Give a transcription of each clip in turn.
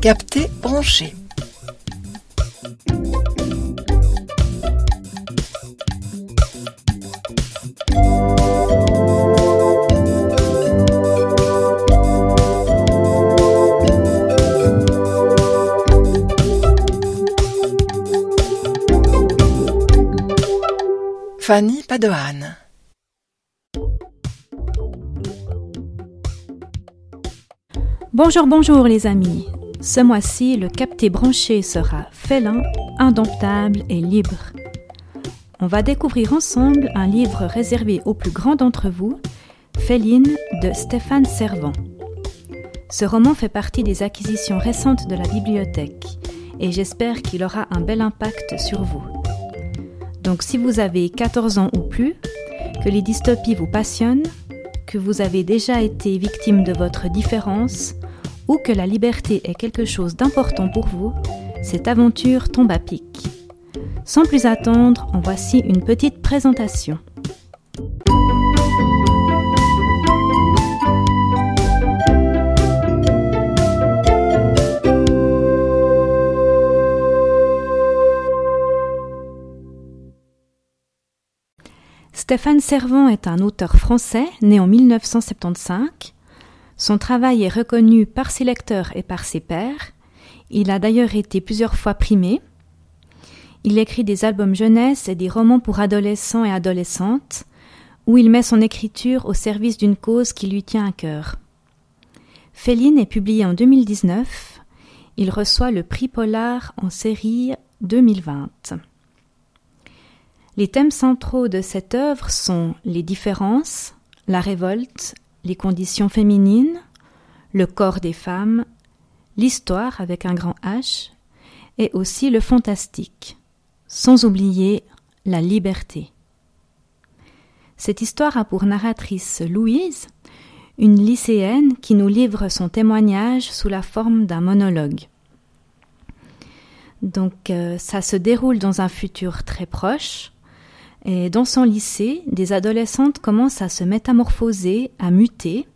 Capté branché. Fanny Padoan. Bonjour, bonjour les amis. Ce mois-ci, le capté branché sera félin, indomptable et libre. On va découvrir ensemble un livre réservé aux plus grands d'entre vous, Féline de Stéphane Servant. Ce roman fait partie des acquisitions récentes de la bibliothèque et j'espère qu'il aura un bel impact sur vous. Donc si vous avez 14 ans ou plus, que les dystopies vous passionnent, que vous avez déjà été victime de votre différence, ou que la liberté est quelque chose d'important pour vous, cette aventure tombe à pic. Sans plus attendre, en voici une petite présentation. Stéphane Servant est un auteur français né en 1975. Son travail est reconnu par ses lecteurs et par ses pairs. Il a d'ailleurs été plusieurs fois primé. Il écrit des albums jeunesse et des romans pour adolescents et adolescentes, où il met son écriture au service d'une cause qui lui tient à cœur. Féline est publié en 2019. Il reçoit le prix Polar en série 2020. Les thèmes centraux de cette œuvre sont les différences, la révolte, les conditions féminines, le corps des femmes, l'histoire avec un grand H, et aussi le fantastique, sans oublier la liberté. Cette histoire a pour narratrice Louise, une lycéenne qui nous livre son témoignage sous la forme d'un monologue. Donc euh, ça se déroule dans un futur très proche, et dans son lycée, des adolescentes commencent à se métamorphoser, à muter.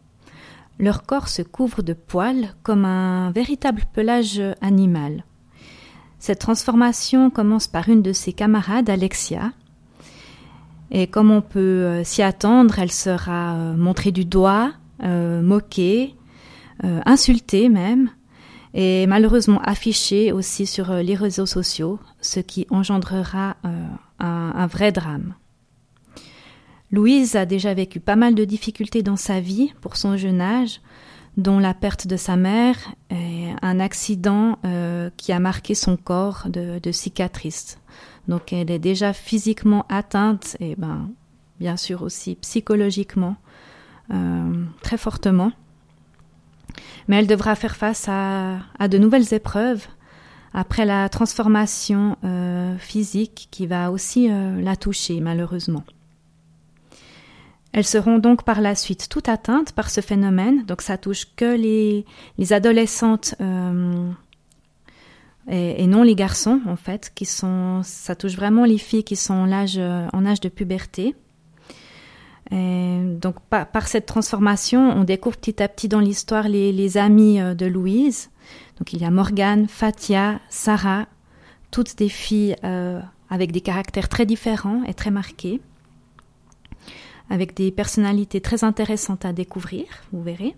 Leur corps se couvre de poils comme un véritable pelage animal. Cette transformation commence par une de ses camarades, Alexia. Et comme on peut euh, s'y attendre, elle sera euh, montrée du doigt, euh, moquée, insultée même, et malheureusement affichée aussi sur les réseaux sociaux, ce qui engendrera un, vrai drame. Louise a déjà vécu pas mal de difficultés dans sa vie pour son jeune âge, dont la perte de sa mère et un accident euh, qui a marqué son corps de, cicatrices. Donc elle est déjà physiquement atteinte et ben, bien sûr aussi psychologiquement euh, très fortement. Mais elle devra faire face à de nouvelles épreuves après la transformation euh, physique qui va aussi euh, la toucher malheureusement. Elles seront donc par la suite toutes atteintes par ce phénomène, donc ça touche que les, les adolescentes euh, et, non les garçons en fait, qui sont, ça touche vraiment les filles qui sont en âge, en âge de puberté. Et donc par, cette transformation, on découvre petit à petit dans l'histoire les, les amis de Louise, donc il y a Morgane, Fatia, Sarah, toutes des filles euh, avec des caractères très différents et très marqués, avec des personnalités très intéressantes à découvrir, vous verrez.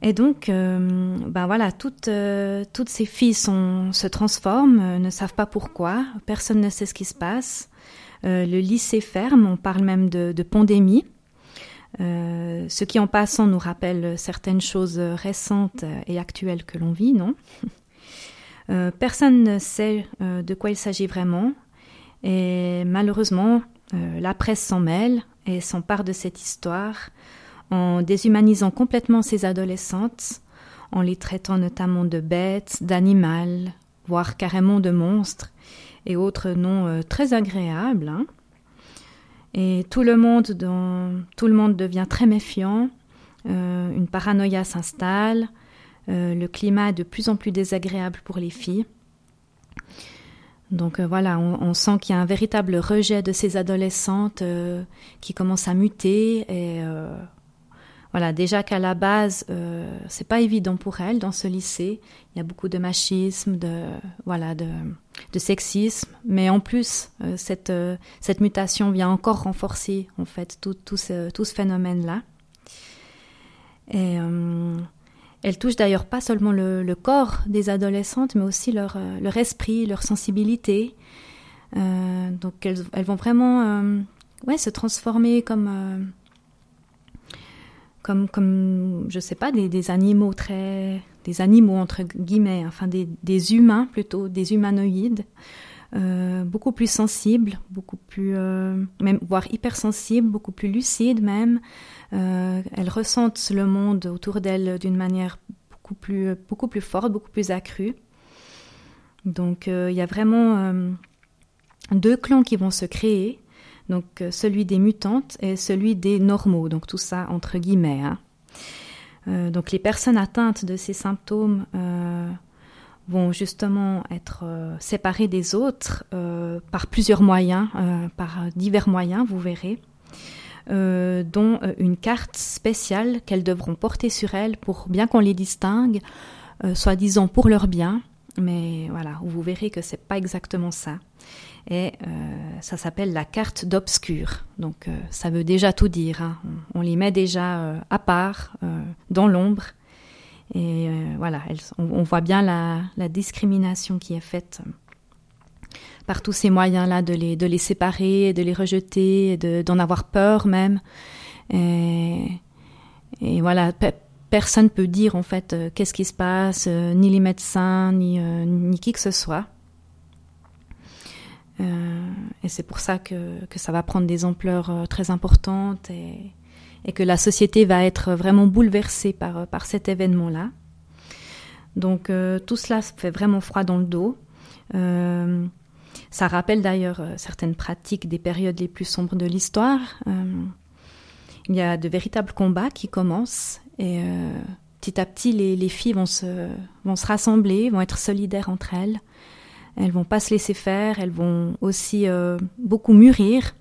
Et donc, euh, ben voilà, toutes, euh, toutes ces filles se transforment, ne savent pas pourquoi, personne ne sait ce qui se passe. Le lycée ferme, on parle même de, pandémie. Euh, ce qui en passant nous rappelle certaines choses récentes et actuelles que l'on vit, non? Euh, Personne ne sait euh, de quoi il s'agit vraiment. Et malheureusement la presse s'en mêle et s'empare de cette histoire en déshumanisant complètement ces adolescentes, en les traitant notamment de bêtes, d'animaux, voire carrément de monstres et autres noms très agréables. Hein et tout le monde, devient très méfiant, euh, une paranoïa s'installe, euh, le climat est de plus en plus désagréable pour les filles. Donc euh, voilà, on, sent qu'il y a un véritable rejet de ces adolescentes qui commencent à muter et voilà, déjà qu'à la base, euh, c'est pas évident pour elle dans ce lycée. Il y a beaucoup de machisme, de voilà, de, de sexisme, mais en plus, euh, cette euh, cette mutation vient encore renforcer en fait tout tout ce tout ce phénomène-là. Et euh, elle touche d'ailleurs pas seulement le, le, corps des adolescentes, mais aussi leur leur esprit, leur sensibilité. donc elles, elles vont vraiment ouais se transformer comme comme, comme je sais pas, des, des, animaux très, des animaux entre guillemets, enfin des, des humains plutôt, des humanoïdes, euh, beaucoup plus sensibles, beaucoup plus, euh, même voire hypersensibles, beaucoup plus lucides même. Euh, elles ressentent le monde autour d'elles d'une manière beaucoup plus, beaucoup plus forte, beaucoup plus accrue. Donc euh, il y a vraiment euh, deux clans qui vont se créer donc euh, celui des mutantes et celui des normaux, donc tout ça entre guillemets. Hein. Euh, donc les personnes atteintes de ces symptômes euh, vont justement être séparées des autres par plusieurs moyens, par divers moyens, vous verrez, dont une carte spéciale qu'elles devront porter sur elles pour bien qu'on les distingue, soi-disant pour leur bien, mais voilà, vous verrez que c'est pas exactement ça et euh, ça s'appelle la carte d'obscur. Donc euh, ça veut déjà tout dire. Hein. On, les met déjà euh, à part, dans l'ombre. Et voilà, on, voit bien la, discrimination qui est faite par tous ces moyens-là de les, de les séparer, de les rejeter, d'en de, avoir peur même. Et, et voilà, pe personne peut dire en fait qu'est-ce qui se passe, ni les médecins, ni, ni qui que ce soit. Euh, et c'est pour ça que, que, ça va prendre des ampleurs euh, très importantes et, que la société va être vraiment bouleversée par, par cet événement-là. Donc euh, tout cela fait vraiment froid dans le dos. Euh, ça rappelle d'ailleurs euh, certaines pratiques des périodes les plus sombres de l'histoire. il y a de véritables combats qui commencent et petit à petit les, les filles vont se, vont se rassembler, vont être solidaires entre elles. Elles vont pas se laisser faire, elles vont aussi euh, beaucoup mûrir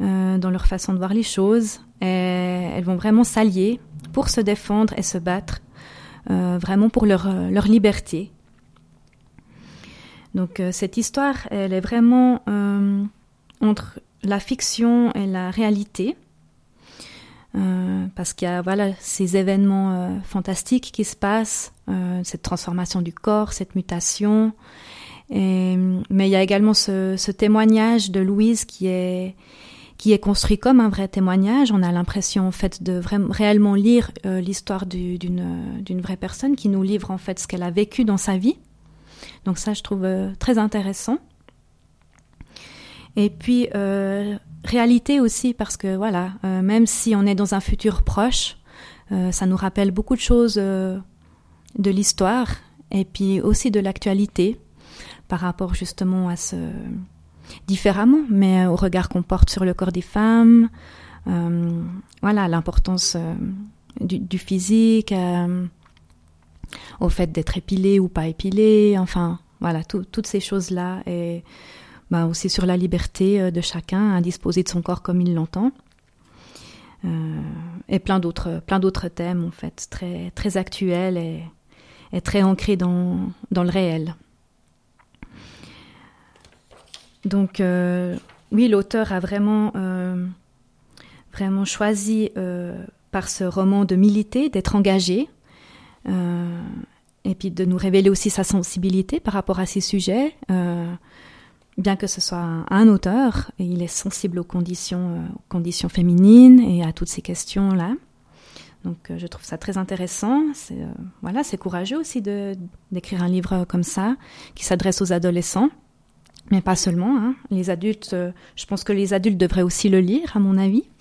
euh, dans leur façon de voir les choses. Elles vont vraiment s'allier pour se défendre et se battre, euh, vraiment pour leur, liberté. Donc cette histoire, elle est vraiment entre la fiction et la réalité. Parce qu'il y a voilà ces événements fantastiques qui se passent, cette transformation du corps, cette mutation, et, mais il y a également ce, ce, témoignage de Louise qui est qui est construit comme un vrai témoignage. On a l'impression en fait de réellement lire euh, l'histoire d'une d'une vraie personne qui nous livre en fait ce qu'elle a vécu dans sa vie. Donc ça, je trouve euh, très intéressant. Et puis euh, réalité aussi parce que voilà, euh, même si on est dans un futur proche, euh, ça nous rappelle beaucoup de choses de l'histoire et puis aussi de l'actualité par rapport justement à ce différemment, mais au regard qu'on porte sur le corps des femmes, euh, voilà l'importance euh, du, physique, euh, au fait d'être épilé ou pas épilé, enfin voilà tout, toutes ces choses là et bah, aussi sur la liberté euh, de chacun à disposer de son corps comme il l'entend. Euh, et plein d'autres plein d'autres thèmes en fait très très actuels et, très ancrés dans le réel. Donc euh, oui, l'auteur a vraiment euh, choisi euh, par ce roman de militer, d'être engagé, et puis de nous révéler aussi sa sensibilité par rapport à ces sujets. Bien que ce soit un, auteur, il est sensible aux conditions, aux conditions féminines et à toutes ces questions là. Donc je trouve ça très intéressant. C'est voilà, c'est courageux aussi d'écrire un livre comme ça qui s'adresse aux adolescents mais pas seulement. Hein. Les adultes, euh, je pense que les adultes devraient aussi le lire, à mon avis.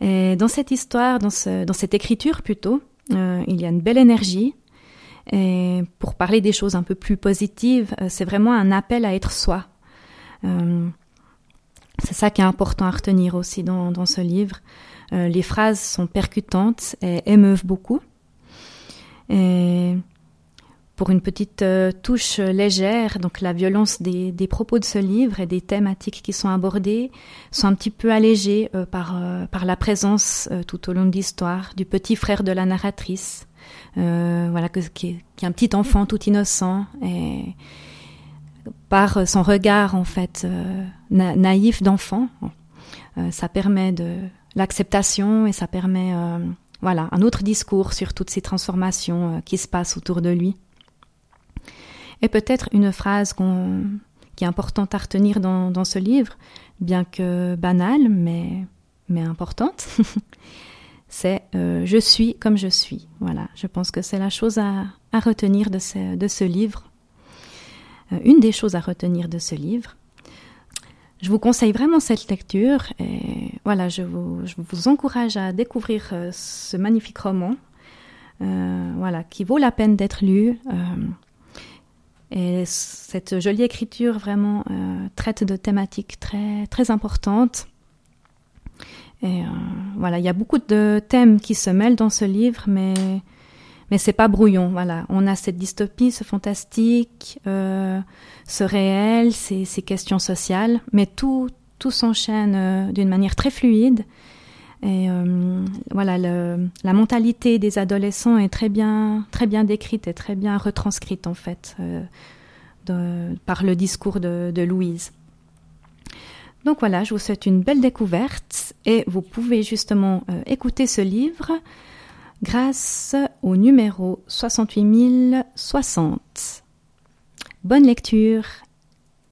Dans cette histoire, dans, ce, dans cette écriture plutôt, euh, il y a une belle énergie. Et pour parler des choses un peu plus positives, euh, c'est vraiment un appel à être soi. C'est ça qui est important à retenir aussi dans, dans ce livre. Les phrases sont percutantes et émeuvent beaucoup. Et pour une petite euh, touche légère, donc la violence des, propos de ce livre et des thématiques qui sont abordées sont un petit peu allégées euh, par, euh, par la présence tout au long de l'histoire du petit frère de la narratrice, voilà, qui, est, un petit enfant tout innocent et par son regard en fait naïf d'enfant, ça permet de l'acceptation et ça permet voilà un autre discours sur toutes ces transformations qui se passent autour de lui. Et peut-être une phrase qui est importante à retenir dans, ce livre, bien que banale, mais, mais importante, c'est euh, Je suis comme je suis. Voilà, je pense que c'est la chose à, retenir de ce, livre. Euh, une des choses à retenir de ce livre. Je vous conseille vraiment cette lecture et voilà, je vous, je vous encourage à découvrir euh, ce magnifique roman, voilà, qui vaut la peine d'être lu. Et cette jolie écriture vraiment euh, traite de thématiques très, très importantes. Et euh, voilà, il y a beaucoup de thèmes qui se mêlent dans ce livre, mais, mais c'est pas brouillon. Voilà, on a cette dystopie, ce fantastique, euh, ce réel, ces, ces, questions sociales, mais tout, tout s'enchaîne d'une manière très fluide. Et euh, voilà, la mentalité des adolescents est très bien, très bien décrite et très bien retranscrite en fait euh, par le discours de, de, Louise. Donc voilà, je vous souhaite une belle découverte et vous pouvez justement euh, écouter ce livre grâce au numéro 68060. Bonne lecture